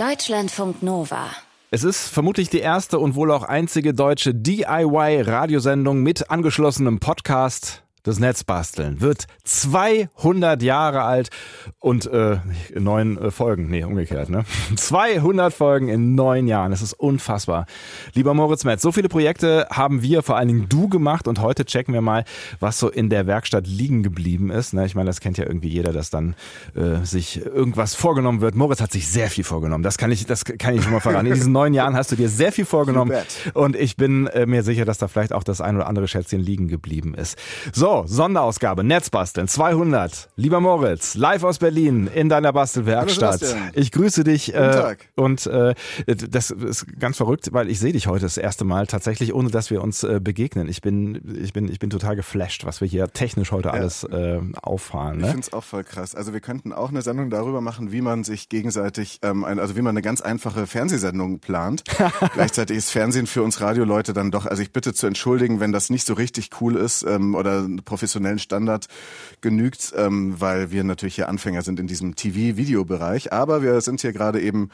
Deutschlandfunk Nova. Es ist vermutlich die erste und wohl auch einzige deutsche DIY-Radiosendung mit angeschlossenem Podcast das Netz basteln, wird 200 Jahre alt und äh, neun äh, Folgen, nee, umgekehrt, ne? 200 Folgen in neun Jahren, das ist unfassbar. Lieber Moritz Metz, so viele Projekte haben wir, vor allen Dingen du gemacht und heute checken wir mal, was so in der Werkstatt liegen geblieben ist. Ne? Ich meine, das kennt ja irgendwie jeder, dass dann äh, sich irgendwas vorgenommen wird. Moritz hat sich sehr viel vorgenommen, das kann ich, das kann ich schon mal verraten. In diesen neun Jahren hast du dir sehr viel vorgenommen und ich bin äh, mir sicher, dass da vielleicht auch das ein oder andere Schätzchen liegen geblieben ist. So, so, Sonderausgabe, Netzbasteln 200. Lieber Moritz, live aus Berlin in deiner Bastelwerkstatt. Ich grüße dich. Guten Tag. Äh, und äh, das ist ganz verrückt, weil ich sehe dich heute das erste Mal tatsächlich, ohne dass wir uns äh, begegnen. Ich bin, ich bin, ich bin total geflasht, was wir hier technisch heute ja. alles äh, auffahren. Ne? Ich finde es auch voll krass. Also wir könnten auch eine Sendung darüber machen, wie man sich gegenseitig, ähm, ein, also wie man eine ganz einfache Fernsehsendung plant. Gleichzeitig ist Fernsehen für uns Radioleute dann doch, also ich bitte zu entschuldigen, wenn das nicht so richtig cool ist ähm, oder professionellen Standard genügt, ähm, weil wir natürlich hier Anfänger sind in diesem TV-Videobereich. Aber wir sind hier gerade eben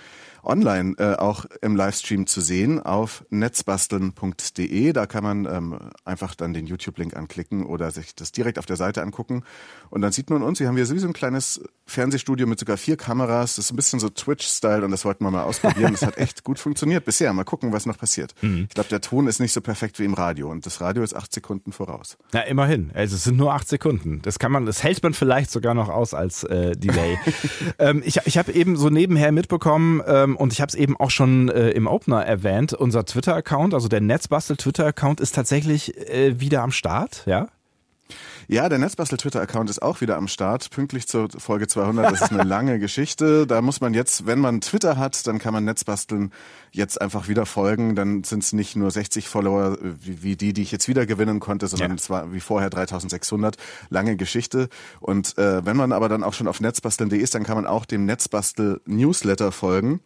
online äh, auch im Livestream zu sehen auf netzbasteln.de. Da kann man ähm, einfach dann den YouTube-Link anklicken oder sich das direkt auf der Seite angucken. Und dann sieht man uns. Wir haben hier sowieso ein kleines Fernsehstudio mit sogar vier Kameras. Das ist ein bisschen so Twitch-Style und das wollten wir mal ausprobieren. Das hat echt gut funktioniert bisher. Mal gucken, was noch passiert. Mhm. Ich glaube, der Ton ist nicht so perfekt wie im Radio und das Radio ist acht Sekunden voraus. Na, immerhin. Also es sind nur acht Sekunden. Das kann man, das hält man vielleicht sogar noch aus als äh, Delay. ähm, ich ich habe eben so nebenher mitbekommen, ähm, und ich habe es eben auch schon äh, im Opener erwähnt, unser Twitter-Account, also der Netzbastel-Twitter-Account ist tatsächlich äh, wieder am Start, ja? Ja, der Netzbastel-Twitter-Account ist auch wieder am Start, pünktlich zur Folge 200. Das ist eine lange Geschichte. Da muss man jetzt, wenn man Twitter hat, dann kann man Netzbasteln jetzt einfach wieder folgen. Dann sind es nicht nur 60 Follower wie, wie, die, die ich jetzt wieder gewinnen konnte, sondern ja. es war wie vorher 3600. Lange Geschichte. Und äh, wenn man aber dann auch schon auf netzbasteln.de ist, dann kann man auch dem Netzbastel-Newsletter folgen.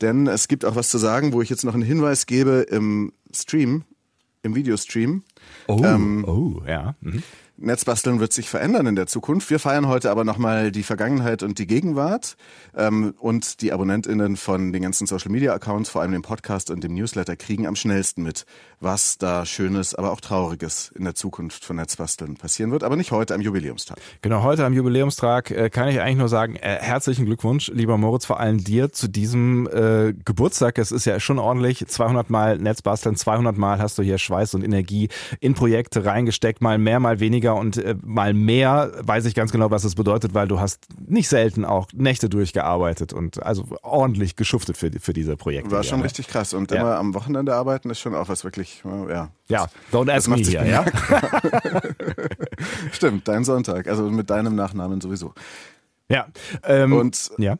Denn es gibt auch was zu sagen, wo ich jetzt noch einen Hinweis gebe im Stream, im Videostream. Oh, ähm, oh ja. Mhm. Netzbasteln wird sich verändern in der Zukunft. Wir feiern heute aber nochmal die Vergangenheit und die Gegenwart. Ähm, und die AbonnentInnen von den ganzen Social Media Accounts, vor allem dem Podcast und dem Newsletter, kriegen am schnellsten mit, was da Schönes, aber auch Trauriges in der Zukunft von Netzbasteln passieren wird. Aber nicht heute am Jubiläumstag. Genau, heute am Jubiläumstag äh, kann ich eigentlich nur sagen, äh, herzlichen Glückwunsch, lieber Moritz, vor allem dir zu diesem äh, Geburtstag. Es ist ja schon ordentlich. 200 Mal Netzbasteln, 200 Mal hast du hier Schweiß und Energie in Projekte reingesteckt, mal mehr, mal weniger weniger und äh, mal mehr weiß ich ganz genau, was es bedeutet, weil du hast nicht selten auch Nächte durchgearbeitet und also ordentlich geschuftet für, für diese Projekte. War schon ja, richtig krass und ja. immer am Wochenende arbeiten ist schon auch was wirklich, ja. Ja, don't ask me hier, ja. Stimmt, dein Sonntag, also mit deinem Nachnamen sowieso. Ja. Ähm, und ja.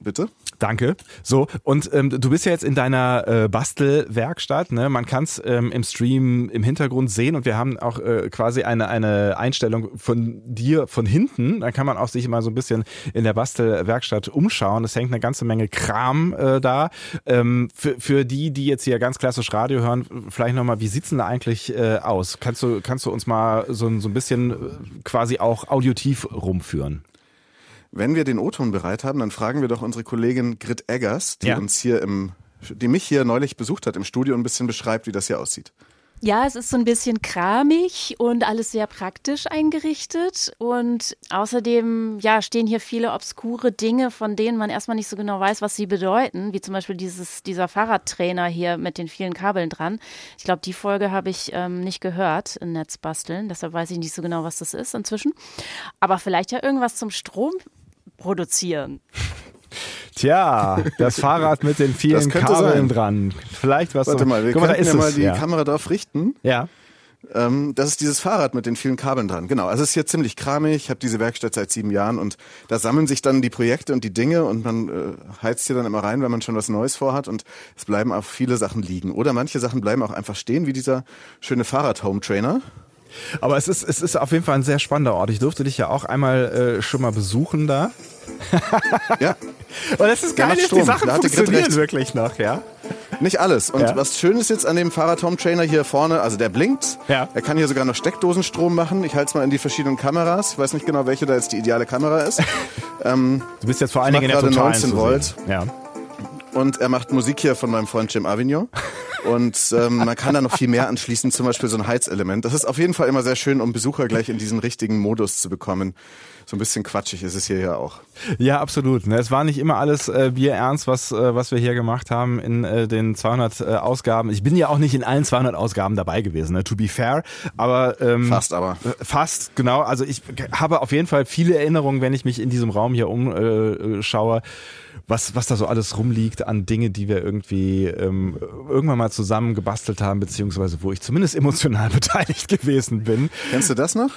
Bitte? Danke. So, und ähm, du bist ja jetzt in deiner äh, Bastelwerkstatt. Ne? Man kann es ähm, im Stream im Hintergrund sehen und wir haben auch äh, quasi eine, eine Einstellung von dir von hinten. Da kann man auch sich mal so ein bisschen in der Bastelwerkstatt umschauen. Es hängt eine ganze Menge Kram äh, da. Ähm, für, für die, die jetzt hier ganz klassisch Radio hören, vielleicht nochmal, wie sieht's denn da eigentlich äh, aus? Kannst du, kannst du uns mal so, so ein bisschen äh, quasi auch audiotiv rumführen? Wenn wir den O-Ton bereit haben, dann fragen wir doch unsere Kollegin Grit Eggers, die ja. uns hier im, die mich hier neulich besucht hat im Studio und ein bisschen beschreibt, wie das hier aussieht. Ja, es ist so ein bisschen kramig und alles sehr praktisch eingerichtet. Und außerdem, ja, stehen hier viele obskure Dinge, von denen man erstmal nicht so genau weiß, was sie bedeuten. Wie zum Beispiel dieses, dieser Fahrradtrainer hier mit den vielen Kabeln dran. Ich glaube, die Folge habe ich ähm, nicht gehört in Netzbasteln. Deshalb weiß ich nicht so genau, was das ist inzwischen. Aber vielleicht ja irgendwas zum Strom produzieren. Tja, das Fahrrad mit den vielen Kabeln sein. dran. Vielleicht was. Warte so, mal, wir können ja mal die ja. Kamera darauf richten. Ja. Ähm, das ist dieses Fahrrad mit den vielen Kabeln dran. Genau. Also es ist hier ziemlich kramig. Ich habe diese Werkstatt seit sieben Jahren und da sammeln sich dann die Projekte und die Dinge und man äh, heizt hier dann immer rein, wenn man schon was Neues vorhat und es bleiben auch viele Sachen liegen. Oder manche Sachen bleiben auch einfach stehen, wie dieser schöne Fahrrad-Home-Trainer. Aber es ist, es ist auf jeden Fall ein sehr spannender Ort. Ich durfte dich ja auch einmal äh, schon mal besuchen da. ja. Und es ist geil, die Sachen funktionieren wirklich noch, ja? Nicht alles. Und ja. was schön ist jetzt an dem Fahrrad Home Trainer hier vorne, also der blinkt. Ja. Er kann hier sogar noch Steckdosenstrom machen. Ich halte es mal in die verschiedenen Kameras. Ich weiß nicht genau, welche da jetzt die ideale Kamera ist. ähm, du bist jetzt vor allen Dingen in der totalen 19 Volt. Ja. Und er macht Musik hier von meinem Freund Jim Avignon. Und ähm, man kann da noch viel mehr anschließen, zum Beispiel so ein Heizelement. Das ist auf jeden Fall immer sehr schön, um Besucher gleich in diesen richtigen Modus zu bekommen. So ein bisschen quatschig ist es hier ja auch. Ja, absolut. Ne? Es war nicht immer alles äh, bierernst, was, äh, was wir hier gemacht haben in äh, den 200 äh, Ausgaben. Ich bin ja auch nicht in allen 200 Ausgaben dabei gewesen, ne? to be fair. Aber ähm, fast aber. Äh, fast, genau. Also ich habe auf jeden Fall viele Erinnerungen, wenn ich mich in diesem Raum hier umschaue. Äh, was, was da so alles rumliegt an Dinge, die wir irgendwie ähm, irgendwann mal zusammen gebastelt haben, beziehungsweise wo ich zumindest emotional beteiligt gewesen bin. Kennst du das noch?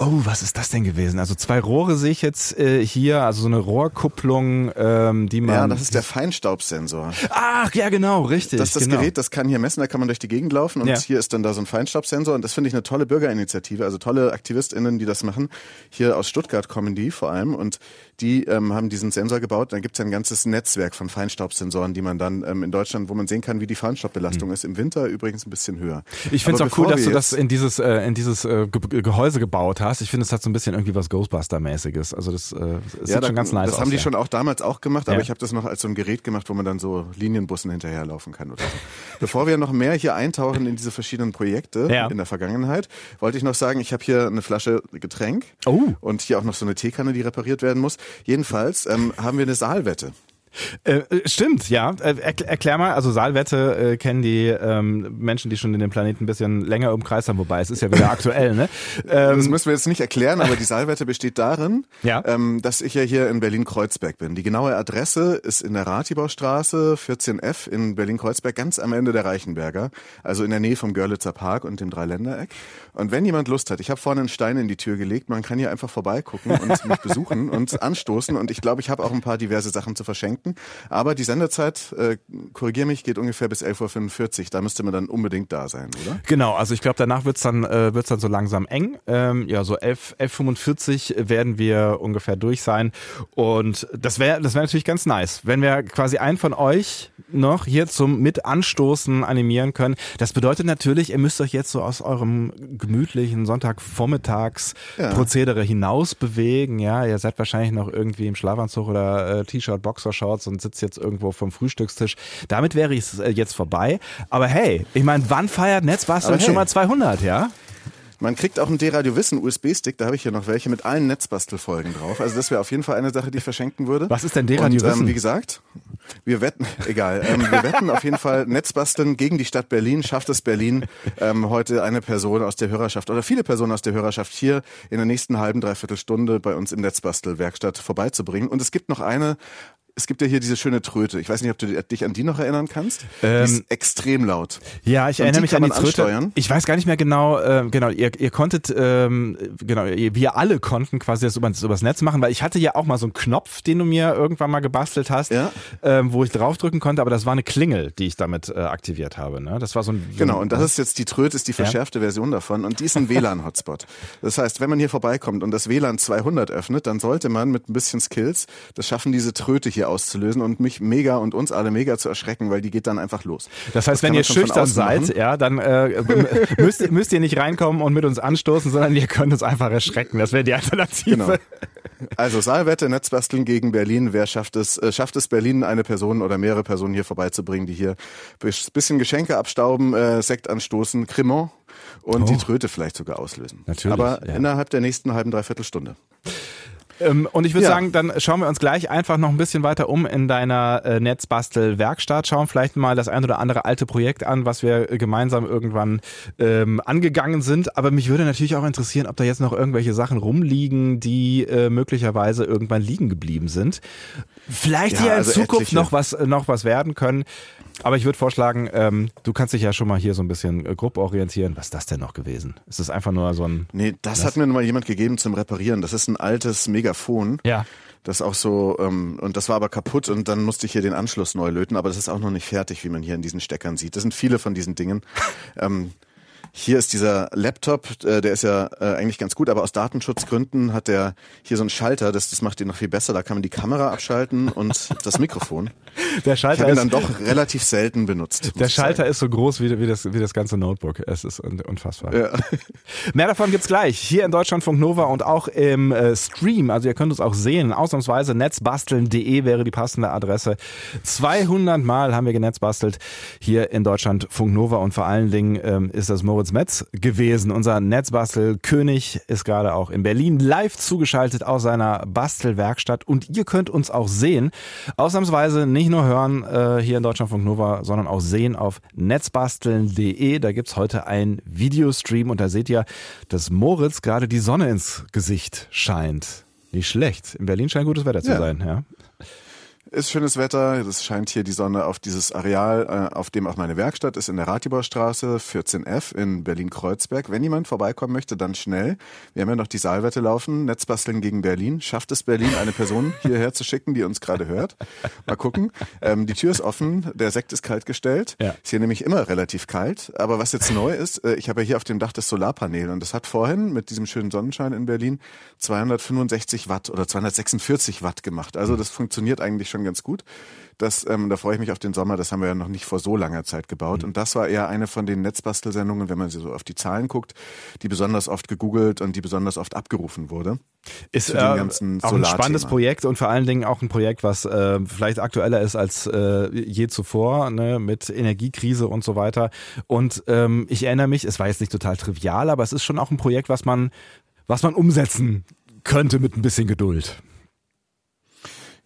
Oh, was ist das denn gewesen? Also zwei Rohre sehe ich jetzt äh, hier, also so eine Rohrkupplung, ähm, die man. Ja, das ist der Feinstaubsensor. Ach, ja, genau, richtig. Das ist das genau. Gerät, das kann hier messen, da kann man durch die Gegend laufen und ja. hier ist dann da so ein Feinstaubsensor und das finde ich eine tolle Bürgerinitiative, also tolle AktivistInnen, die das machen. Hier aus Stuttgart kommen die vor allem und die ähm, haben diesen Sensor gebaut. Dann gibt es ja ein ganzes Netzwerk von Feinstaubsensoren, die man dann ähm, in Deutschland, wo man sehen kann, wie die Feinstaubbelastung mhm. ist. Im Winter übrigens ein bisschen höher. Ich finde es auch cool, dass du das in dieses, äh, in dieses äh, Gehäuse gebaut hast. Ich finde, es hat so ein bisschen irgendwie was Ghostbuster-mäßiges. Also das, äh, das ja, sieht da, schon ganz nice das aus. Das haben die schon auch damals auch gemacht, aber ja. ich habe das noch als so ein Gerät gemacht, wo man dann so Linienbussen hinterherlaufen kann oder so. Bevor wir noch mehr hier eintauchen in diese verschiedenen Projekte ja. in der Vergangenheit, wollte ich noch sagen, ich habe hier eine Flasche Getränk oh. und hier auch noch so eine Teekanne, die repariert werden muss. Jedenfalls ähm, haben wir eine Saalwette. Äh, stimmt, ja. Äh, erklär mal, also Saalwette äh, kennen die ähm, Menschen, die schon den Planeten ein bisschen länger im Kreis haben, wobei es ist ja wieder aktuell, ne? Ähm, das müssen wir jetzt nicht erklären, aber die Saalwette besteht darin, ja? ähm, dass ich ja hier in Berlin-Kreuzberg bin. Die genaue Adresse ist in der Ratibaustraße 14F in Berlin-Kreuzberg, ganz am Ende der Reichenberger, also in der Nähe vom Görlitzer Park und dem Dreiländereck. Und wenn jemand Lust hat, ich habe vorne einen Stein in die Tür gelegt, man kann hier einfach vorbeigucken und mich besuchen und anstoßen und ich glaube, ich habe auch ein paar diverse Sachen zu verschenken. Aber die Sendezeit, äh, korrigier mich, geht ungefähr bis 11.45 Uhr. Da müsste man dann unbedingt da sein, oder? Genau, also ich glaube, danach wird's dann, äh, wird's dann so langsam eng. Ähm, ja, so 11, 11.45 werden wir ungefähr durch sein. Und das wäre das wäre natürlich ganz nice, wenn wir quasi einen von euch noch hier zum Mitanstoßen animieren können. Das bedeutet natürlich, ihr müsst euch jetzt so aus eurem gemütlichen Sonntagvormittags ja. Prozedere hinaus bewegen. Ja, ihr seid wahrscheinlich noch irgendwie im Schlafanzug oder äh, T-Shirt, Boxershorts Shorts und sitzt jetzt irgendwo vom Frühstückstisch. Damit wäre es äh, jetzt vorbei. Aber hey, ich meine, wann feiert Netzbasteln hey. schon mal 200, ja? Man kriegt auch einen D-Radio Wissen USB-Stick, da habe ich hier noch welche mit allen Netzbastelfolgen drauf. Also das wäre auf jeden Fall eine Sache, die ich verschenken würde. Was ist denn D-Radio Wissen? Ähm, wie gesagt, wir wetten, egal, ähm, wir wetten auf jeden Fall Netzbasteln gegen die Stadt Berlin. Schafft es Berlin ähm, heute eine Person aus der Hörerschaft oder viele Personen aus der Hörerschaft hier in der nächsten halben, dreiviertel Stunde bei uns im Netzbastelwerkstatt vorbeizubringen. Und es gibt noch eine es gibt ja hier diese schöne Tröte. Ich weiß nicht, ob du dich an die noch erinnern kannst. Ähm, die ist extrem laut. Ja, ich erinnere mich an die Tröte. Ansteuern. Ich weiß gar nicht mehr genau, äh, genau, ihr, ihr konntet, ähm, genau, ihr, wir alle konnten quasi das übers, übers Netz machen, weil ich hatte ja auch mal so einen Knopf, den du mir irgendwann mal gebastelt hast, ja. ähm, wo ich draufdrücken konnte, aber das war eine Klingel, die ich damit äh, aktiviert habe. Ne? Das war so ein, so Genau, und das ist jetzt die Tröte, ist die verschärfte ja. Version davon und die ist ein WLAN-Hotspot. Das heißt, wenn man hier vorbeikommt und das WLAN 200 öffnet, dann sollte man mit ein bisschen Skills das schaffen, diese Tröte hier auszulösen und mich mega und uns alle mega zu erschrecken, weil die geht dann einfach los. Das heißt, das wenn ihr schüchtern seid, machen. ja, dann äh, müsst, müsst ihr nicht reinkommen und mit uns anstoßen, sondern ihr könnt uns einfach erschrecken. Das wäre die Alternative. Genau. Also Saalwette, Netzbasteln gegen Berlin. Wer schafft es, äh, schafft es Berlin, eine Person oder mehrere Personen hier vorbeizubringen, die hier bisschen Geschenke abstauben, äh, Sekt anstoßen, Cremant und oh. die Tröte vielleicht sogar auslösen. Natürlich. Aber ja. innerhalb der nächsten halben, dreiviertel Stunde. Ähm, und ich würde ja. sagen, dann schauen wir uns gleich einfach noch ein bisschen weiter um in deiner äh, Netzbastel-Werkstatt. Schauen vielleicht mal das ein oder andere alte Projekt an, was wir gemeinsam irgendwann ähm, angegangen sind. Aber mich würde natürlich auch interessieren, ob da jetzt noch irgendwelche Sachen rumliegen, die äh, möglicherweise irgendwann liegen geblieben sind. Vielleicht ja, hier in also Zukunft noch was, noch was werden können. Aber ich würde vorschlagen, ähm, du kannst dich ja schon mal hier so ein bisschen äh, grob orientieren. Was ist das denn noch gewesen? Ist das einfach nur so ein. Nee, das was? hat mir mal jemand gegeben zum Reparieren. Das ist ein altes Megafon. Ja. Das auch so, ähm, und das war aber kaputt und dann musste ich hier den Anschluss neu löten, aber das ist auch noch nicht fertig, wie man hier in diesen Steckern sieht. Das sind viele von diesen Dingen. ähm, hier ist dieser Laptop, äh, der ist ja äh, eigentlich ganz gut, aber aus Datenschutzgründen hat der hier so einen Schalter, das, das macht ihn noch viel besser. Da kann man die Kamera abschalten und das Mikrofon. Der Schalter ich ist dann doch relativ selten benutzt. Der Schalter ist so groß wie, wie, das, wie das ganze Notebook. Es ist unfassbar. Ja. Mehr davon gibt's gleich hier in Deutschlandfunk Nova und auch im äh, Stream. Also ihr könnt uns auch sehen. Ausnahmsweise netzbasteln.de wäre die passende Adresse. 200 Mal haben wir genetzbastelt hier in Deutschlandfunk Nova und vor allen Dingen ähm, ist das Moritz Metz gewesen. Unser Netzbastelkönig ist gerade auch in Berlin live zugeschaltet aus seiner Bastelwerkstatt und ihr könnt uns auch sehen. Ausnahmsweise nicht nur hören äh, hier in Deutschlandfunk Nova, sondern auch sehen auf netzbasteln.de. Da gibt's heute einen Videostream und da seht ihr, dass Moritz gerade die Sonne ins Gesicht scheint. Nicht schlecht. In Berlin scheint gutes Wetter zu ja. sein, ja. Ist schönes Wetter. Es scheint hier die Sonne auf dieses Areal, äh, auf dem auch meine Werkstatt ist, in der Ratibaustraße 14F in Berlin-Kreuzberg. Wenn jemand vorbeikommen möchte, dann schnell. Wir haben ja noch die Saalwette laufen. Netzbasteln gegen Berlin. Schafft es Berlin, eine Person hierher zu schicken, die uns gerade hört? Mal gucken. Ähm, die Tür ist offen. Der Sekt ist kalt gestellt. Ja. Ist hier nämlich immer relativ kalt. Aber was jetzt neu ist, äh, ich habe ja hier auf dem Dach das Solarpanel und das hat vorhin mit diesem schönen Sonnenschein in Berlin 265 Watt oder 246 Watt gemacht. Also das funktioniert eigentlich schon schon ganz gut. Das, ähm, da freue ich mich auf den Sommer. Das haben wir ja noch nicht vor so langer Zeit gebaut. Mhm. Und das war eher eine von den Netzbastelsendungen, wenn man so auf die Zahlen guckt, die besonders oft gegoogelt und die besonders oft abgerufen wurde. Ist äh, auch ein spannendes Projekt und vor allen Dingen auch ein Projekt, was äh, vielleicht aktueller ist als äh, je zuvor, ne, mit Energiekrise und so weiter. Und ähm, ich erinnere mich, es war jetzt nicht total trivial, aber es ist schon auch ein Projekt, was man, was man umsetzen könnte mit ein bisschen Geduld.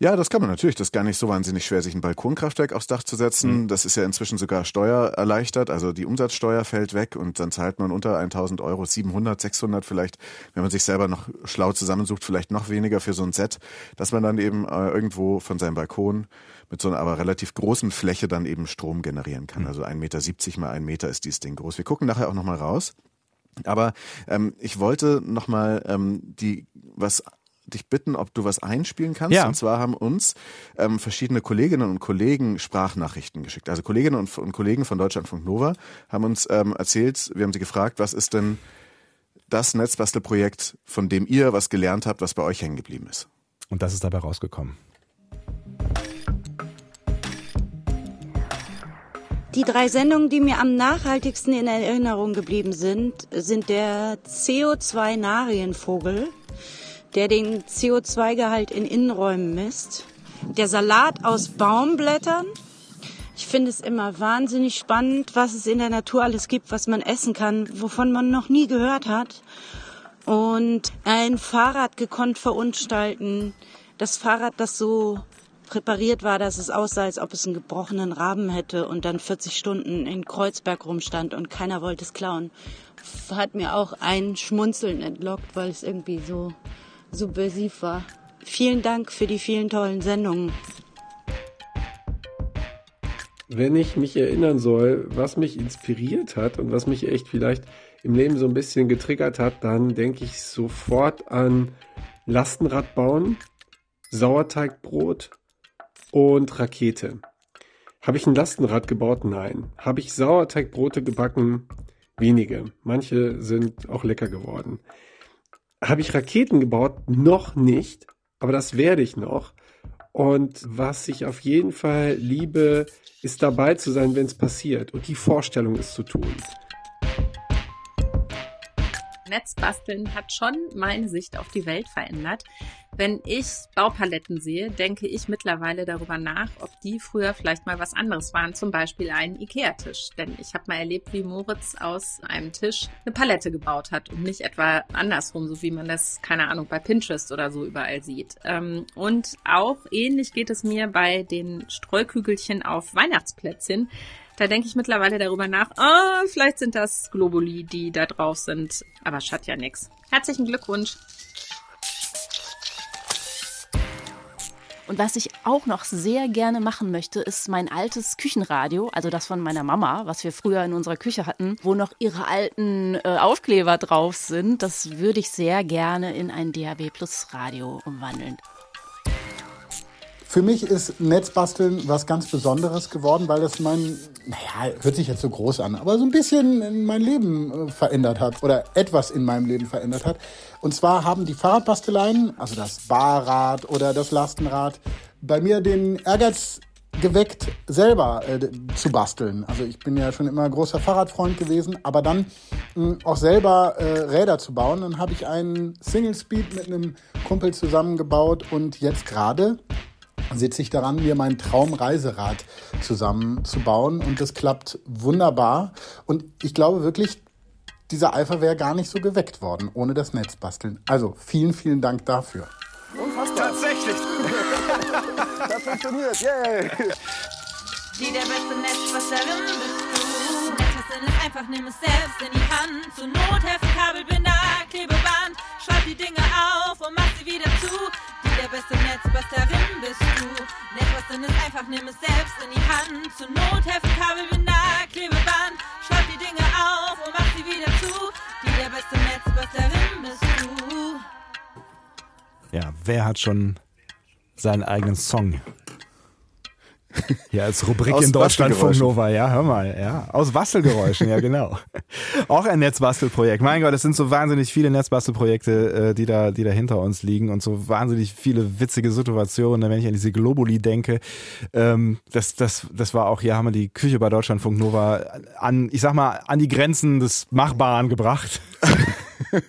Ja, das kann man natürlich. Das ist gar nicht so wahnsinnig schwer, sich ein Balkonkraftwerk aufs Dach zu setzen. Mhm. Das ist ja inzwischen sogar steuererleichtert. Also die Umsatzsteuer fällt weg und dann zahlt man unter 1000 Euro 700, 600 vielleicht, wenn man sich selber noch schlau zusammensucht, vielleicht noch weniger für so ein Set, dass man dann eben äh, irgendwo von seinem Balkon mit so einer aber relativ großen Fläche dann eben Strom generieren kann. Mhm. Also 1,70 Meter mal ein Meter ist dieses Ding groß. Wir gucken nachher auch nochmal raus. Aber ähm, ich wollte nochmal ähm, die was dich bitten, ob du was einspielen kannst. Ja. Und zwar haben uns ähm, verschiedene Kolleginnen und Kollegen Sprachnachrichten geschickt. Also Kolleginnen und, und Kollegen von Deutschlandfunk Nova haben uns ähm, erzählt, wir haben sie gefragt, was ist denn das Netzbastelprojekt, von dem ihr was gelernt habt, was bei euch hängen geblieben ist? Und das ist dabei rausgekommen. Die drei Sendungen, die mir am nachhaltigsten in Erinnerung geblieben sind, sind der CO2-Narienvogel der den CO2-Gehalt in Innenräumen misst. Der Salat aus Baumblättern. Ich finde es immer wahnsinnig spannend, was es in der Natur alles gibt, was man essen kann, wovon man noch nie gehört hat. Und ein Fahrrad gekonnt verunstalten. Das Fahrrad, das so präpariert war, dass es aussah, als ob es einen gebrochenen Raben hätte und dann 40 Stunden in Kreuzberg rumstand und keiner wollte es klauen. Hat mir auch ein Schmunzeln entlockt, weil es irgendwie so subversiv war. Vielen Dank für die vielen tollen Sendungen. Wenn ich mich erinnern soll, was mich inspiriert hat und was mich echt vielleicht im Leben so ein bisschen getriggert hat, dann denke ich sofort an Lastenrad bauen, Sauerteigbrot und Rakete. Habe ich ein Lastenrad gebaut? Nein. Habe ich Sauerteigbrote gebacken? Wenige. Manche sind auch lecker geworden. Habe ich Raketen gebaut? Noch nicht, aber das werde ich noch. Und was ich auf jeden Fall liebe, ist dabei zu sein, wenn es passiert. Und die Vorstellung ist zu tun. Netzbasteln hat schon meine Sicht auf die Welt verändert. Wenn ich Baupaletten sehe, denke ich mittlerweile darüber nach, ob die früher vielleicht mal was anderes waren, zum Beispiel ein Ikea-Tisch. Denn ich habe mal erlebt, wie Moritz aus einem Tisch eine Palette gebaut hat und nicht etwa andersrum, so wie man das, keine Ahnung, bei Pinterest oder so überall sieht. Ähm, und auch ähnlich geht es mir bei den Streukügelchen auf Weihnachtsplätzchen. Da denke ich mittlerweile darüber nach, ah, vielleicht sind das Globuli, die da drauf sind. Aber schadet ja nix. Herzlichen Glückwunsch. Und was ich auch noch sehr gerne machen möchte, ist mein altes Küchenradio, also das von meiner Mama, was wir früher in unserer Küche hatten, wo noch ihre alten äh, Aufkleber drauf sind. Das würde ich sehr gerne in ein DAB Plus Radio umwandeln. Für mich ist Netzbasteln was ganz Besonderes geworden, weil das mein, naja, hört sich jetzt so groß an, aber so ein bisschen mein Leben äh, verändert hat oder etwas in meinem Leben verändert hat. Und zwar haben die Fahrradbasteleien, also das Barrad oder das Lastenrad, bei mir den Ehrgeiz geweckt, selber äh, zu basteln. Also ich bin ja schon immer großer Fahrradfreund gewesen, aber dann mh, auch selber äh, Räder zu bauen. Dann habe ich einen Single Speed mit einem Kumpel zusammengebaut und jetzt gerade sitze ich daran, mir mein Traumreiserad zusammenzubauen und das klappt wunderbar. Und ich glaube wirklich, dieser Eifer wäre gar nicht so geweckt worden ohne das Netzbasteln. Also vielen, vielen Dank dafür. Unfassbar. Tatsächlich. das funktioniert. Yay. Die der beste Netzbastlerin bist du. Netzbasteln ist einfach, nimm es selbst in die Hand. Zur Not Heft, Kabelbinder, Klebeband. Schreib die Dinge auf und mach sie wieder zu. Der beste Netzbastlerin bist du. Netzbasteln ist einfach, nimm es selbst in die Hand. Zur Not Heft, Kabelbinder, Klebeband. Schreib die Dinge auf und mach sie wieder zu. Die der beste Netzbastlerin bist du. Ja, wer hat schon seinen eigenen Song? Ja, als Rubrik Aus in Deutschland von. Nova, ja, hör mal, ja. Aus Bastelgeräuschen, ja, genau. Auch ein Netzbastelprojekt. Mein Gott, es sind so wahnsinnig viele Netzbastelprojekte, äh, die da, die da hinter uns liegen und so wahnsinnig viele witzige Situationen, wenn ich an diese Globuli denke. Ähm, das, das, das war auch, hier haben wir die Küche bei Deutschlandfunk Nova an, ich sag mal, an die Grenzen des Machbaren gebracht.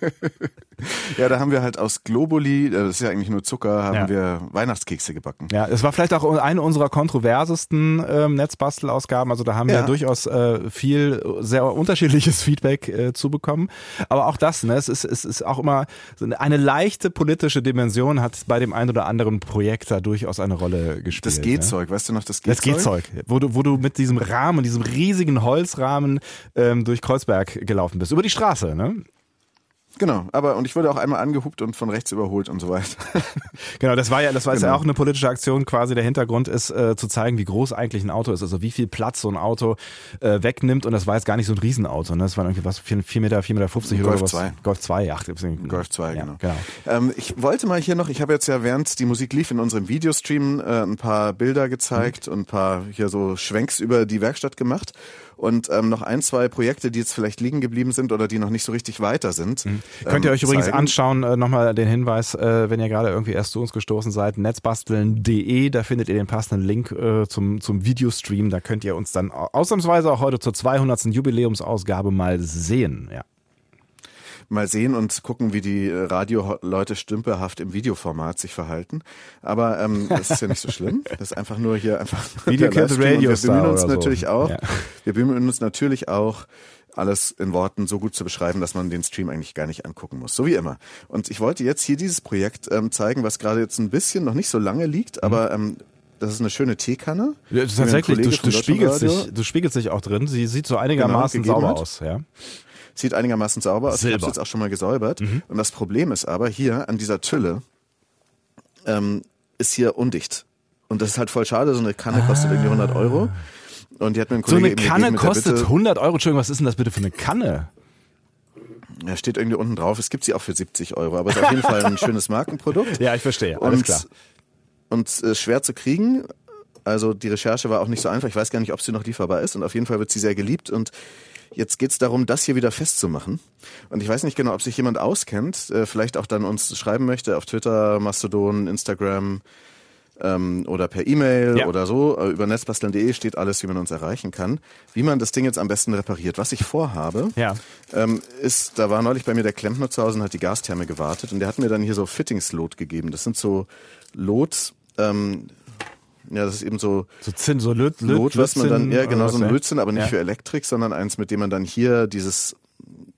Ja, da haben wir halt aus Globuli, äh, das ist ja eigentlich nur Zucker, haben Ja. wir Weihnachtskekse gebacken. Ja, es war vielleicht auch eine unserer kontroversesten ähm, Netzbastelausgaben. Also da haben wir Ja. durchaus äh, viel sehr unterschiedliches Feedback äh, zu bekommen. Aber auch das, ne, es ist, es ist auch immer so eine, leichte politische Dimension hat bei dem einen oder anderen Projekt da durchaus eine Rolle gespielt. Das Ne? Gehzeug, weißt du noch das Gehzeug? Das Gehzeug, wo du, wo du mit diesem Rahmen, diesem riesigen Holzrahmen ähm, durch Kreuzberg gelaufen bist, über die Straße, ne? Genau, aber und ich wurde auch einmal angehupt und von rechts überholt und so weiter. Genau, das war ja, das war jetzt ja Genau. auch eine politische Aktion. Quasi der Hintergrund ist äh, zu zeigen, wie groß eigentlich ein Auto ist, also wie viel Platz so ein Auto äh, wegnimmt. Und das war jetzt gar nicht so ein Riesenauto. Ne? Das waren irgendwie was vier, Meter, vier Meter 50 oder Golf was. 2. Golf 2, ach, Golf 2, ja, genau. genau. Ähm, ich wollte mal hier noch, ich habe jetzt ja während die Musik lief in unserem Videostream äh, ein paar Bilder gezeigt und ein paar hier so Schwenks über die Werkstatt gemacht und ähm, noch ein, zwei Projekte, die jetzt vielleicht liegen geblieben sind oder die noch nicht so richtig weiter sind. Mhm. Könnt ihr ähm, euch übrigens zeigen. anschauen, äh, nochmal den Hinweis, äh, wenn ihr gerade irgendwie erst zu uns gestoßen seid, netzbasteln.de, da findet ihr den passenden Link äh, zum, zum Videostream. Da könnt ihr uns dann au- ausnahmsweise auch heute zur 200. Jubiläumsausgabe mal sehen. Ja. Mal sehen und gucken, wie die äh, Radioleute stümperhaft im Videoformat sich verhalten. Aber ähm, das ist ja nicht so schlimm. Das ist einfach nur hier einfach Video der Kill the Livestream. Und Radio Wir bemühen uns oder so. natürlich auch. Ja. Wir bemühen uns natürlich auch alles in Worten so gut zu beschreiben, dass man den Stream eigentlich gar nicht angucken muss. So wie immer. Und ich wollte jetzt hier dieses Projekt ähm, zeigen, was gerade jetzt ein bisschen noch nicht so lange liegt, aber ähm, das ist eine schöne Teekanne. Mhm. Ja, tatsächlich, du, du, spiegelst dich, du spiegelst dich auch drin. Sie sieht so einigermaßen gegeben sauber hat. aus. Ja. Sieht einigermaßen sauber aus. Ich Silber. Mhm. habe jetzt auch schon mal gesäubert. Und das Problem ist aber hier an dieser Tülle ähm, ist hier undicht. Und das ist halt voll schade. So eine Kanne kostet irgendwie 100 Euro. Und die hat mir ein So Kollege eine eben Kanne gegeben kostet Bitte, 100 Euro. Entschuldigung, was ist denn das bitte für eine Kanne? Ja, steht irgendwie unten drauf. Es gibt sie auch für 70 Euro. Aber es ist auf jeden Fall ein schönes Markenprodukt. Ja, ich verstehe. Alles und, klar. Und äh, schwer zu kriegen. Also die Recherche war auch nicht so einfach. Ich weiß gar nicht, ob sie noch lieferbar ist. Und auf jeden Fall wird sie sehr geliebt. Und jetzt geht's darum, das hier wieder festzumachen. Und ich weiß nicht genau, ob sich jemand auskennt, äh, vielleicht auch dann uns schreiben möchte auf Twitter, Mastodon, Instagram ähm, oder per E-Mail Ja. oder so. Äh, über netzbasteln.de steht alles, wie man uns erreichen kann. Wie man das Ding jetzt am besten repariert. Was ich vorhabe, Ja. ähm, ist, da war neulich bei mir der Klempner zu Hause und hat die Gastherme gewartet und der hat mir dann hier so Fittings-Lot gegeben. Das sind so Lot, ähm, ja, das ist eben so So Zinn, so Löt, Löt, Lot, was man dann, ja genau, so ein Lötzinn, aber nicht Ja. für Elektrik, sondern eins, mit dem man dann hier dieses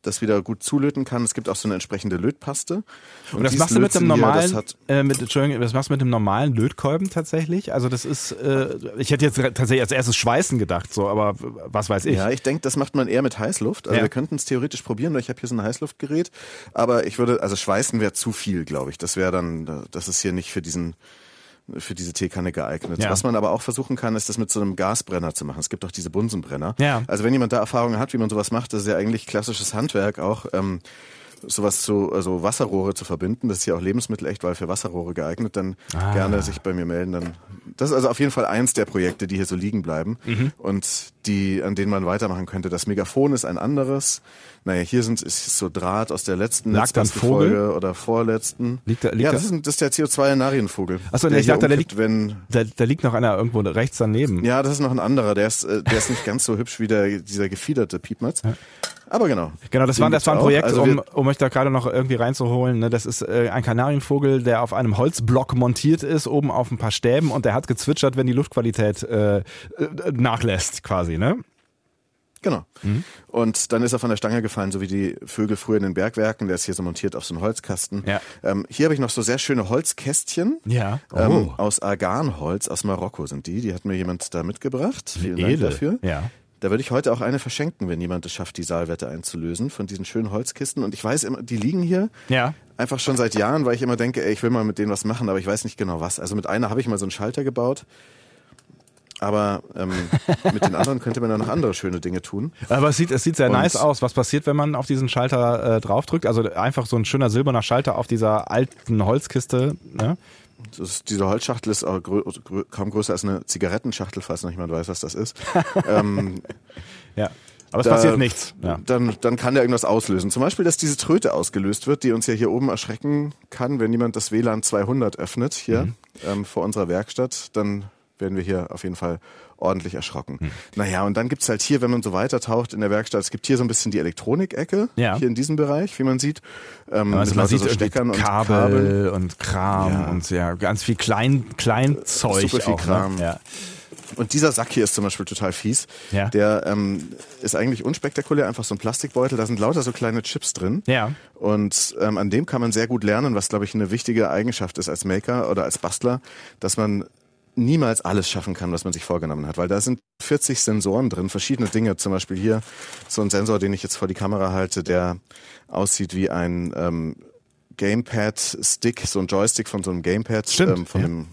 das wieder gut zulöten kann. Es gibt auch so eine entsprechende Lötpaste. Und das dieses machst du mit dem Lötzinn hier, normalen, das äh, mit, Entschuldigung, das machst du mit dem normalen Lötkolben tatsächlich? Also das ist, äh, ich hätte jetzt tatsächlich als erstes Schweißen gedacht, so, aber was weiß ich. Ja, ich denke, das macht man eher mit Heißluft. Also Ja. wir könnten es theoretisch probieren, weil ich habe hier so ein Heißluftgerät. Aber ich würde, also Schweißen wäre zu viel, glaube ich. Das wäre dann, das ist hier nicht für diesen für diese Teekanne geeignet. Ja. Was man aber auch versuchen kann, ist das mit so einem Gasbrenner zu machen. Es gibt auch diese Bunsenbrenner. Ja. Also wenn jemand da Erfahrungen hat, wie man sowas macht, das ist ja eigentlich klassisches Handwerk auch. Ähm, sowas zu, also Wasserrohre zu verbinden, das ist ja auch Lebensmittel echt, weil für Wasserrohre geeignet, dann Ah. gerne sich bei mir melden, dann das ist also auf jeden Fall eins der Projekte, die hier so liegen bleiben Mhm. und die, an denen man weitermachen könnte. Das Megafon ist ein anderes. Naja, hier sind ist so Draht aus der letzten da Vogel? Folge oder vorletzten. Liegt da- liegt ja, da- das ist, ein- das ist der CO2-Narienvogel. Achso, nee, ich dachte, umkippt, liegt, wenn da, da liegt noch einer irgendwo rechts daneben. ja, das ist noch ein anderer. Der ist, äh, der ist nicht ganz so hübsch wie der, dieser gefiederte Piepmatz. Aber genau. Genau, das war, das war ein. Projekt, Also um, um euch da gerade noch irgendwie reinzuholen. Ne? Das ist äh, ein Kanarienvogel, der auf einem Holzblock montiert ist, oben auf ein paar Stäben und der hat gezwitschert, wenn die Luftqualität äh, äh, nachlässt, quasi. Ne? Genau. Mhm. Und dann ist er von der Stange gefallen, so wie die Vögel früher in den Bergwerken. Der ist hier so montiert auf so einen Holzkasten. Ja. Ähm, hier habe ich noch so sehr schöne Holzkästchen. Ja. Ähm, Oh. aus Arganholz, aus Marokko sind die. Die hat mir jemand da mitgebracht. Vielen Dank Edel. dafür. Ja. Da würde ich heute auch eine verschenken, wenn jemand es schafft, die Saalwette einzulösen von diesen schönen Holzkisten. Und ich weiß immer, die liegen hier Ja. einfach schon seit Jahren, weil ich immer denke, ey, ich will mal mit denen was machen, aber ich weiß nicht genau was. Also mit einer habe ich mal so einen Schalter gebaut. Aber ähm, mit den anderen könnte man dann noch andere schöne Dinge tun. Aber es sieht, es sieht sehr Und- nice aus. Was passiert, wenn man auf diesen Schalter äh, draufdrückt? Also einfach so ein schöner silberner Schalter auf dieser alten Holzkiste. Ne? Ist, diese Holzschachtel ist auch grö grö kaum größer als eine Zigarettenschachtel, falls noch jemand weiß, was das ist. ähm, Ja. Aber es da- passiert nichts. Ja. Dann, dann kann der irgendwas auslösen. Zum Beispiel, dass diese Tröte ausgelöst wird, die uns ja hier oben erschrecken kann, wenn jemand das WLAN 200 öffnet, hier Mhm. ähm, vor unserer Werkstatt, dann werden wir hier auf jeden Fall ordentlich erschrocken. Mhm. Naja, und dann gibt's halt hier, wenn man so weitertaucht in der Werkstatt, es gibt hier so ein bisschen die Elektronik-Ecke, Ja. hier in diesem Bereich, wie man sieht. Ähm, Also man sieht so Steckern und Kabel und Kram Ja. und ja, ganz viel Klein, Kleinzeug. Super viel auch, Kram. Ne? Ja. Und dieser Sack hier ist zum Beispiel total fies. Ja. Der ähm, ist eigentlich unspektakulär, einfach so ein Plastikbeutel. Da sind lauter so kleine Chips drin. Ja. Und ähm, an dem kann man sehr gut lernen, was, glaube ich, eine wichtige Eigenschaft ist als Maker oder als Bastler, dass man niemals alles schaffen kann, was man sich vorgenommen hat. Weil da sind 40 Sensoren drin, verschiedene Dinge. Zum Beispiel hier so ein Sensor, den ich jetzt vor die Kamera halte, der aussieht wie ein ähm, Gamepad-Stick, so ein Joystick von so einem Gamepad, Stimmt, ähm, von, ja. einem,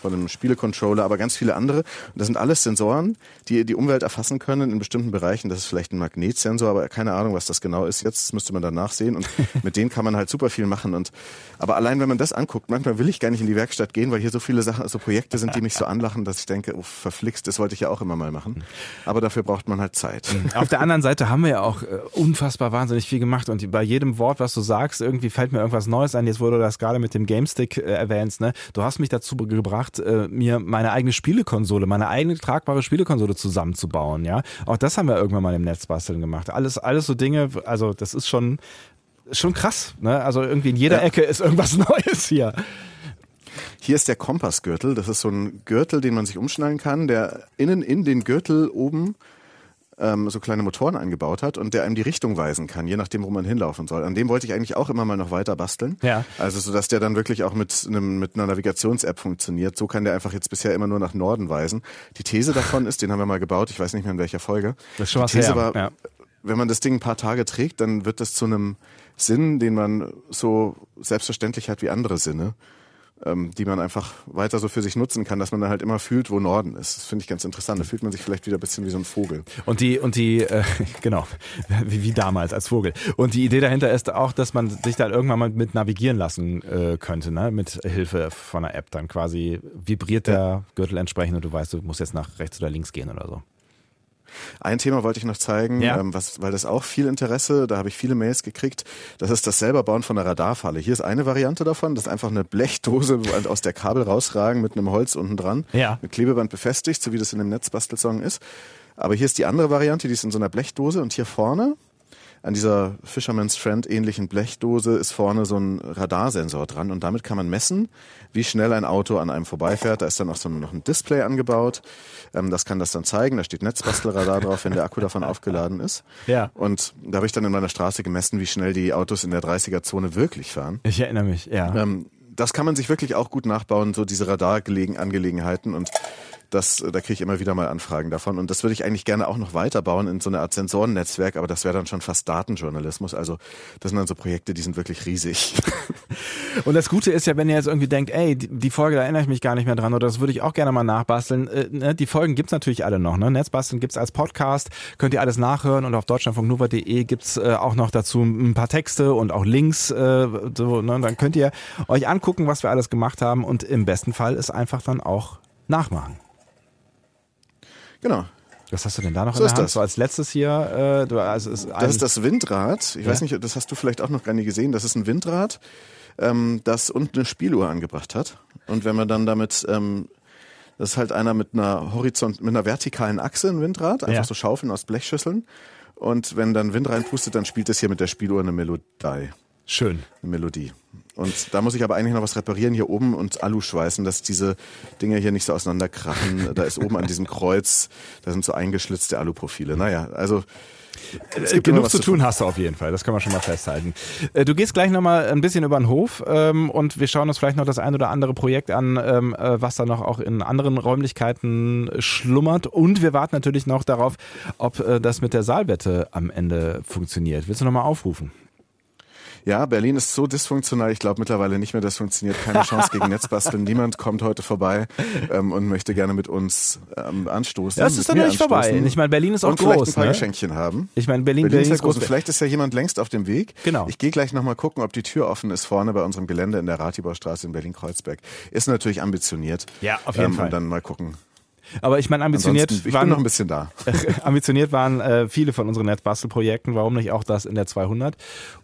von einem Spielecontroller, aber ganz viele andere. Und das sind alles Sensoren, die die Umwelt erfassen können in bestimmten Bereichen. Das ist vielleicht ein Magnetsensor, aber keine Ahnung, was das genau ist. Jetzt müsste man dann nachsehen. Und mit denen kann man halt super viel machen. Und aber allein, wenn man das anguckt, manchmal will ich gar nicht in die Werkstatt gehen, weil hier so viele Sachen, so Projekte sind, die mich so anlachen, dass ich denke, oh, verflixt, das wollte ich ja auch immer mal machen. Aber dafür braucht man halt Zeit. Auf der anderen Seite haben wir ja auch äh, unfassbar wahnsinnig viel gemacht und bei jedem Wort, was du sagst, irgendwie fällt mir irgendwas Neues ein. Jetzt, du das gerade mit dem GameStick äh, erwähnst, ne? Du hast mich dazu gebracht, äh, mir meine eigene Spielekonsole, meine eigene tragbare Spielekonsole zusammenzubauen, ja. Auch das haben wir irgendwann mal im Netz basteln gemacht. Alles, alles so Dinge, also das ist schon, schon krass, ne? Also irgendwie in jeder Ja. Ecke ist irgendwas Neues hier. Hier ist der Kompassgürtel. Das ist so ein Gürtel, den man sich umschnallen kann, der innen in den Gürtel oben ähm, so kleine Motoren eingebaut hat und der einem die Richtung weisen kann, je nachdem, wo man hinlaufen soll. An dem wollte ich eigentlich auch immer mal noch weiter basteln. Ja. Also so, dass der dann wirklich auch mit einem mit einer Navigations-App funktioniert. So kann der einfach jetzt bisher immer nur nach Norden weisen. Die These davon ist, den haben wir mal gebaut. Ich weiß nicht mehr in welcher Folge. Das ist schon was die These her, war, ja. wenn man das Ding ein paar Tage trägt, dann wird das zu einem Sinn, den man so selbstverständlich hat wie andere Sinne ähm, die man einfach weiter so für sich nutzen kann, dass man dann halt immer fühlt, wo Norden ist. Das finde ich ganz interessant. Da fühlt man sich vielleicht wieder ein bisschen wie so ein Vogel. Und die, und die, äh, genau, wie, wie damals als Vogel. Und die Idee dahinter ist auch, dass man sich da irgendwann mal mit navigieren lassen äh, könnte, ne? Mit Hilfe von einer App. Dann quasi vibriert der Gürtel entsprechend und du weißt, du musst jetzt nach rechts oder links gehen oder so. Ein Thema wollte ich noch zeigen, Ja. ähm, was, weil das auch viel Interesse, da habe ich viele Mails gekriegt. Das ist das selberbauen von einer Radarfalle. Hier ist eine Variante davon, das ist einfach eine Blechdose, wo halt aus der Kabel rausragen mit einem Holz unten dran, Ja. mit Klebeband befestigt, so wie das in dem Netzbastelsong ist. Aber hier ist die andere Variante, die ist in so einer Blechdose und hier vorne an dieser Fisherman's Friend ähnlichen Blechdose ist vorne so ein Radarsensor dran und damit kann man messen, wie schnell ein Auto an einem vorbeifährt. Da ist dann auch so noch ein Display angebaut. Ähm, das kann das dann zeigen. Da steht Netzbastelradar drauf, wenn der Akku davon aufgeladen ist. Ja. Und da habe ich dann in meiner Straße gemessen, wie schnell die Autos in der 30er-Zone wirklich fahren. Ich erinnere mich, ja. Ähm, das kann man sich wirklich auch gut nachbauen, so diese Radarangelegenheiten und das, äh, da kriege ich immer wieder mal Anfragen davon. Und das würde ich eigentlich gerne auch noch weiterbauen in so eine Art Sensorennetzwerk, aber das wäre dann schon fast Datenjournalismus. Also das sind dann so Projekte, die sind wirklich riesig. Und das Gute ist ja, wenn ihr jetzt irgendwie denkt, ey, die, Folge, da erinnere ich mich gar nicht mehr dran oder das würde ich auch gerne mal nachbasteln. Äh, ne, die Folgen gibt's natürlich alle noch. Ne? Netzbasteln gibt's als Podcast, könnt ihr alles nachhören und auf deutschlandfunknova.de gibt's äh, auch noch dazu ein paar Texte und auch Links. Äh, so, ne? Dann könnt ihr euch angucken, was wir alles gemacht haben und im besten Fall ist einfach dann auch nachmachen. Genau. Was hast du denn da noch So in der Hand? das. So als letztes hier, äh, also ist Das ist das Windrad. Ich Ja. weiß nicht, das hast du vielleicht auch noch gar nicht gesehen. Das ist ein Windrad, ähm, das unten eine Spieluhr angebracht hat. Und wenn man dann damit, ähm, das ist halt einer mit einer Horizont, mit einer vertikalen Achse, ein Windrad, einfach Ja. so Schaufeln aus Blechschüsseln. Und wenn dann Wind reinpustet, dann spielt es hier mit der Spieluhr eine Melodie. Schön. Eine Melodie. Und da muss ich aber eigentlich noch was reparieren hier oben und Alu schweißen, dass diese Dinge hier nicht so auseinanderkrachen. Da ist oben an diesem Kreuz, da sind so eingeschlitzte Aluprofile. Naja, also es Äh, genug zu tun hast du auf jeden Fall, das kann man schon mal festhalten. Äh, Du gehst gleich nochmal ein bisschen über den Hof ähm, und wir schauen uns vielleicht noch das ein oder andere Projekt an, ähm, äh, was da noch auch in anderen Räumlichkeiten schlummert. Und wir warten natürlich noch darauf, ob das mit der Saalwette am Ende funktioniert. Willst du nochmal aufrufen? Ja, Berlin ist so dysfunktional. Ich glaube mittlerweile nicht mehr, das funktioniert. Keine Chance gegen Netzbasteln. Niemand kommt heute vorbei ähm, und möchte gerne mit uns ähm, anstoßen. Das ist noch nicht vorbei. Ich meine, Berlin ist auch und vielleicht groß. ein paar Ne? Geschenkchen haben. Ich meine, Berlin, Berlin Berlin ist groß. groß. Vielleicht ist ja jemand längst auf dem Weg. Genau. Ich gehe gleich nochmal gucken, ob die Tür offen ist vorne bei unserem Gelände in der Ratibaustraße in Berlin-Kreuzberg. Ist natürlich ambitioniert. Ja, auf jeden ähm, Fall. Und dann mal gucken. Aber ich meine, ambitioniert Ansonsten, ich waren noch ein bisschen da. ambitioniert waren äh, viele von unseren Netzbastelprojekten, warum nicht auch das in der 200?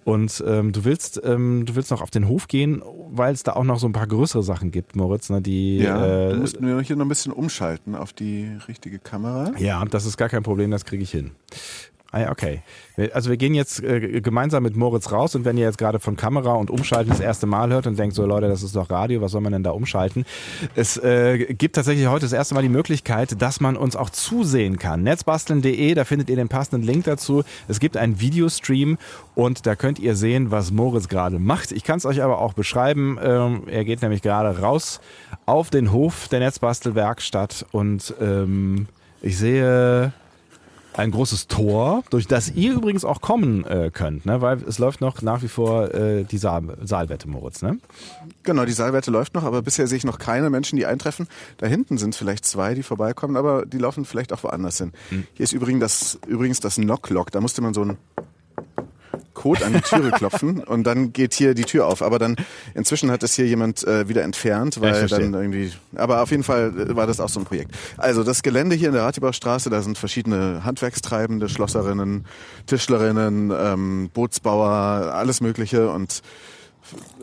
Und ähm, du willst ähm, du willst noch auf den Hof gehen, weil es da auch noch so ein paar größere Sachen gibt, Moritz, ne, die Ja, äh, du musst nur hier noch ein bisschen umschalten auf die richtige Kamera. ja, das ist gar kein Problem, das kriege ich hin. Ah ja, okay. Also wir gehen jetzt äh, gemeinsam mit Moritz raus und wenn ihr jetzt gerade von Kamera und Umschalten das erste Mal hört und denkt so, Leute, das ist doch Radio, was soll man denn da umschalten? Es äh, gibt tatsächlich heute das erste Mal die Möglichkeit, dass man uns auch zusehen kann. Netzbasteln.de, da findet ihr den passenden Link dazu. Es gibt einen Videostream und da könnt ihr sehen, was Moritz gerade macht. Ich kann es euch aber auch beschreiben. Ähm, er geht nämlich gerade raus auf den Hof der Netzbastelwerkstatt und ähm, ich sehe ein großes Tor, durch das ihr übrigens auch kommen äh, könnt, ne? weil es läuft noch nach wie vor äh, die Saal Saalwette, Moritz. Ne? Genau, die Saalwette läuft noch, aber bisher sehe ich noch keine Menschen, die eintreffen. Da hinten sind vielleicht zwei, die vorbeikommen, aber die laufen vielleicht auch woanders hin. Hier ist übrigens das, übrigens das Knock-Lock. Da musste man so einen Code an die Türe klopfen und dann geht hier die Tür auf. Aber dann inzwischen hat es hier jemand äh, wieder entfernt, Ja, weil verstehe. dann irgendwie. Aber auf jeden Fall äh, war das auch so ein Projekt. Also das Gelände hier in der Ratibaustraße, da sind verschiedene Handwerkstreibende, Schlosserinnen, Tischlerinnen, ähm, Bootsbauer, alles Mögliche und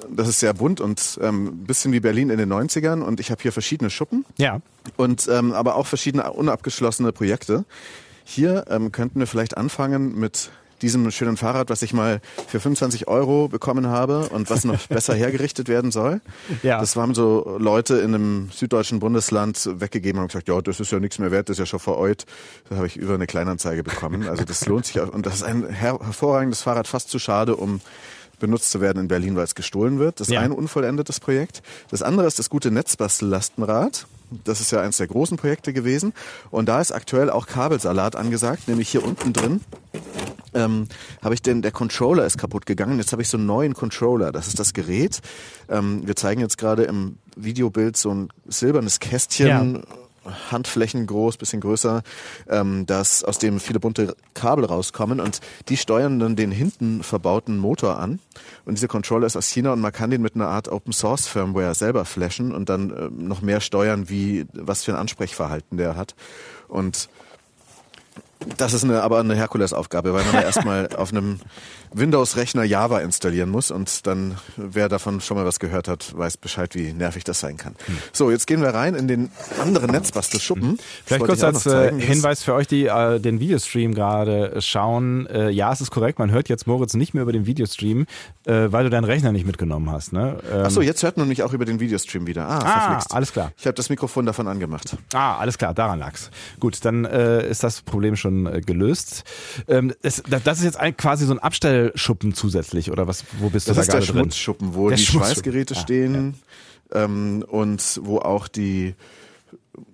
das ist sehr bunt und ähm, ein bisschen wie Berlin in den 90ern und ich habe hier verschiedene Schuppen Ja. und ähm, aber auch verschiedene unabgeschlossene Projekte. Hier ähm, könnten wir vielleicht anfangen mit diesem schönen Fahrrad, was ich mal für 25 Euro bekommen habe und was noch besser hergerichtet werden soll. Ja. Das haben so Leute in einem süddeutschen Bundesland weggegeben und gesagt, ja, das ist ja nichts mehr wert, das ist ja schon vereut. Da habe ich über eine Kleinanzeige bekommen. Also das lohnt sich auch. Und das ist ein her hervorragendes Fahrrad, fast zu schade, um benutzt zu werden in Berlin, weil es gestohlen wird. Das ist Ja. ein unvollendetes Projekt. Das andere ist das gute Netzbastellastenrad. Das ist ja eines der großen Projekte gewesen. Und da ist aktuell auch Kabelsalat angesagt, nämlich hier unten drin. Ähm, habe ich denn, der Controller ist kaputt gegangen. Jetzt habe ich so einen neuen Controller. Das ist das Gerät. Ähm, wir zeigen jetzt gerade im Videobild so ein silbernes Kästchen. Handflächen groß, bisschen größer, ähm, das, aus dem viele bunte Kabel rauskommen und die steuern dann den hinten verbauten Motor an. Und dieser Controller ist aus China und man kann den mit einer Art Open Source Firmware selber flashen und dann äh, noch mehr steuern, wie was für ein Ansprechverhalten der hat. Und das ist eine, aber eine Herkulesaufgabe, weil man da erstmal auf einem Windows-Rechner Java installieren muss und dann, wer davon schon mal was gehört hat, weiß Bescheid, wie nervig das sein kann. So, jetzt gehen wir rein in den anderen Netzbastelschuppen. Das Vielleicht kurz als äh, zeigen. Hinweis für euch, die äh, den Videostream gerade schauen. Äh, ja, es ist korrekt, man hört jetzt Moritz nicht mehr über den Videostream, äh, weil du deinen Rechner nicht mitgenommen hast. Ne? Ähm, Ach so, jetzt hört man mich auch über den Videostream wieder. Ah, Ah, verflixt. alles klar. Ich habe das Mikrofon davon angemacht. Ah, alles klar, daran lag's. Gut, dann äh, ist das Problem schon äh, gelöst. Ähm, es, das, das ist jetzt ein, quasi so ein Abstellschuppen zusätzlich, oder was? Wo bist Das du ist da der gerade drin? Schmutzschuppen, wo Der die. Schweißgeräte Ah, stehen ähm, und wo auch die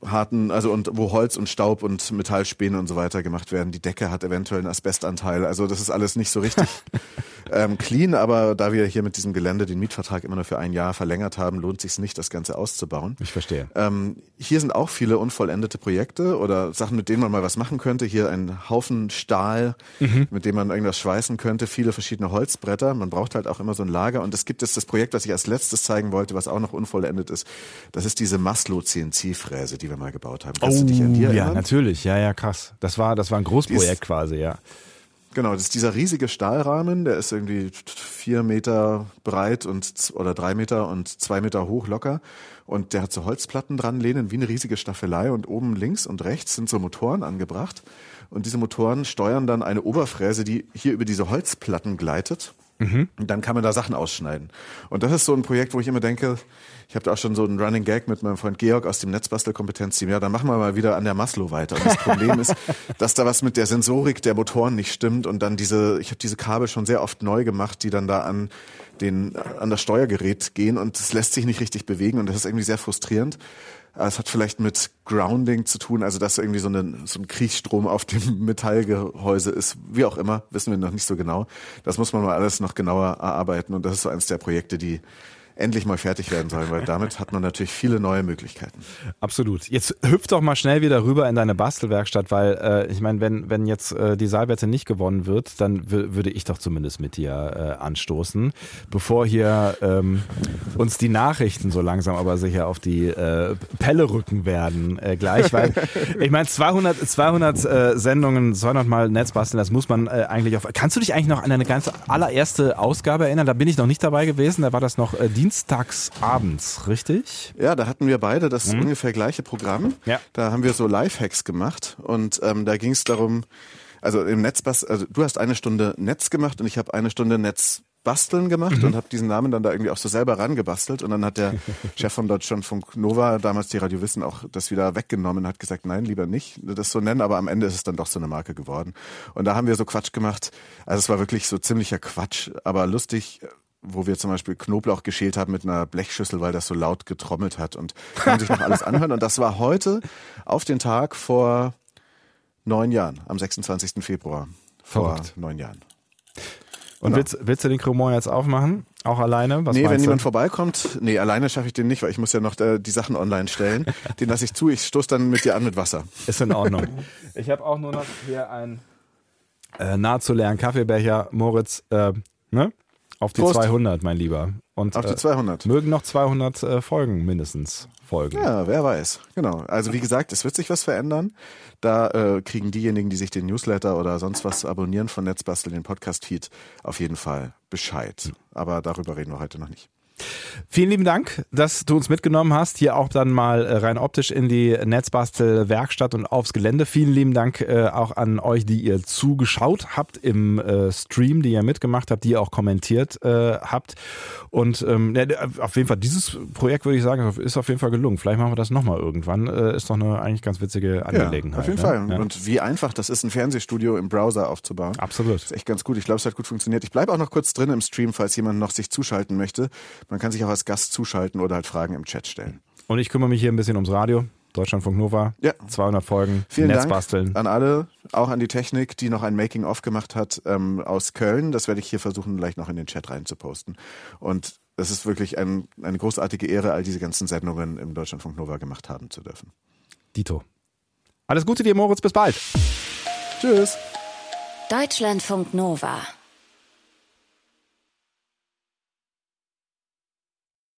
harten, also und wo Holz und Staub und Metallspäne und so weiter gemacht werden. Die Decke hat eventuell einen Asbestanteil. Also das ist alles nicht so richtig ähm, clean, aber da wir hier mit diesem Gelände den Mietvertrag immer nur für ein Jahr verlängert haben, lohnt sich nicht, das Ganze auszubauen. Ich verstehe. Ähm, hier sind auch viele unvollendete Projekte oder Sachen, mit denen man mal was machen könnte. Hier ein Haufen Stahl, Mhm. mit dem man irgendwas schweißen könnte, viele verschiedene Holzbretter. Man braucht halt auch immer so ein Lager. Und es gibt jetzt das Projekt, was ich als letztes zeigen wollte, was auch noch unvollendet ist. Das ist diese Maslow CNC-Fräse, die wir mal gebaut haben. Kannst du dich an die Oh, ja, erinnern? natürlich. Ja, ja, krass. Das war, das war ein Großprojekt ist- quasi, ja. Genau, das ist dieser riesige Stahlrahmen, der ist irgendwie vier Meter breit und oder drei Meter und zwei Meter hoch locker. Und der hat so Holzplatten dran lehnen, wie eine riesige Staffelei. Und oben links und rechts sind so Motoren angebracht. Und diese Motoren steuern dann eine Oberfräse, die hier über diese Holzplatten gleitet. Und dann kann man da Sachen ausschneiden. Und das ist so ein Projekt, wo ich immer denke, ich habe da auch schon so einen Running Gag mit meinem Freund Georg aus dem Netzbastelkompetenzteam. Ja, dann machen wir mal wieder an der Maslow weiter. Und das Problem ist, dass da was mit der Sensorik der Motoren nicht stimmt und dann diese, ich habe diese Kabel schon sehr oft neu gemacht, die dann da an den an das Steuergerät gehen und es lässt sich nicht richtig bewegen und das ist irgendwie sehr frustrierend. Es hat vielleicht mit Grounding zu tun, also dass irgendwie so, eine, so ein Kriechstrom auf dem Metallgehäuse ist, wie auch immer, wissen wir noch nicht so genau. Das muss man mal alles noch genauer erarbeiten und das ist so eines der Projekte, die endlich mal fertig werden sollen, weil damit hat man natürlich viele neue Möglichkeiten. Absolut. Jetzt hüpf doch mal schnell wieder rüber in deine Bastelwerkstatt, weil äh, ich meine, wenn, wenn jetzt äh, die Saalwette nicht gewonnen wird, dann wür- würde ich doch zumindest mit dir äh, anstoßen, bevor hier ähm, uns die Nachrichten so langsam aber sicher auf die äh, Pelle rücken werden äh, gleich, weil ich meine 200, 200 äh, Sendungen, 200 Mal Netzbasteln, das muss man eigentlich auf. Kannst du dich eigentlich noch an deine ganz allererste Ausgabe erinnern? Da bin ich noch nicht dabei gewesen, da war das noch äh, dienstags abends, richtig? Ja, da hatten wir beide das ungefähr gleiche Programm. Ja. Da haben wir so Lifehacks gemacht und ähm, da ging es darum, also im Netzbas, also du hast eine Stunde Netz gemacht und ich habe eine Stunde Netzbasteln gemacht und habe diesen Namen dann da irgendwie auch so selber rangebastelt und dann hat der Chef von Deutschlandfunk Nova, damals die Radio Wissen, auch das wieder weggenommen und hat gesagt, nein, lieber nicht das so nennen, aber am Ende ist es dann doch so eine Marke geworden. Und da haben wir so Quatsch gemacht, also es war wirklich so ziemlicher Quatsch, aber lustig, wo wir zum Beispiel Knoblauch geschält haben mit einer Blechschüssel, weil das so laut getrommelt hat und kann man sich noch alles anhören. Und das war heute auf den Tag vor neun Jahren, am 26. Februar. Vor Verrückt. neun Jahren. Und Genau. willst, willst du den Cremant jetzt aufmachen? Auch alleine? Was nee, wenn du? vorbeikommt, nee, alleine schaffe ich den nicht, weil ich muss ja noch äh, die Sachen online stellen. Den lasse ich zu, ich stoße dann mit dir an mit Wasser. Ist in Ordnung. ich habe auch nur noch hier einen äh, nahezu leeren Kaffeebecher. Moritz, äh, ne? Auf die Prost. 200, mein Lieber. Und Auf die äh, 200. mögen noch 200 äh, Folgen mindestens folgen. Ja, wer weiß. Genau. Also wie gesagt, es wird sich was verändern. Da äh, kriegen diejenigen, die sich den Newsletter oder sonst was abonnieren von Netzbastel, den Podcast-Feed, auf jeden Fall Bescheid. Aber darüber reden wir heute noch nicht. Vielen lieben Dank, dass du uns mitgenommen hast. Hier auch dann mal äh, rein optisch in die Netzbastel-Werkstatt und aufs Gelände. Vielen lieben Dank äh, auch an euch, die ihr zugeschaut habt im äh, Stream, die ihr mitgemacht habt, die ihr auch kommentiert äh, habt. Und ähm, ja, auf jeden Fall, dieses Projekt würde ich sagen, ist auf jeden Fall gelungen. Vielleicht machen wir das nochmal irgendwann. Ist doch eine eigentlich ganz witzige Angelegenheit. auf jeden ne? Fall. Ja. Und wie einfach das ist, ein Fernsehstudio im Browser aufzubauen. Absolut. Das ist echt ganz gut. Ich glaube, es hat gut funktioniert. Ich bleibe auch noch kurz drin im Stream, falls jemand noch sich zuschalten möchte. Man kann sich auch als Gast zuschalten oder halt Fragen im Chat stellen. Und ich kümmere mich hier ein bisschen ums Radio. Deutschlandfunk Nova. Ja. 200 Folgen. Vielen Netzbasteln. Dank an alle, auch an die Technik, die noch ein Making-of gemacht hat ähm, aus Köln. Das werde ich hier versuchen, gleich noch in den Chat reinzuposten. Und es ist wirklich ein, eine großartige Ehre, all diese ganzen Sendungen im Deutschlandfunk Nova gemacht haben zu dürfen. Dito. Alles Gute dir, Moritz. Bis bald. Tschüss. Deutschlandfunk Nova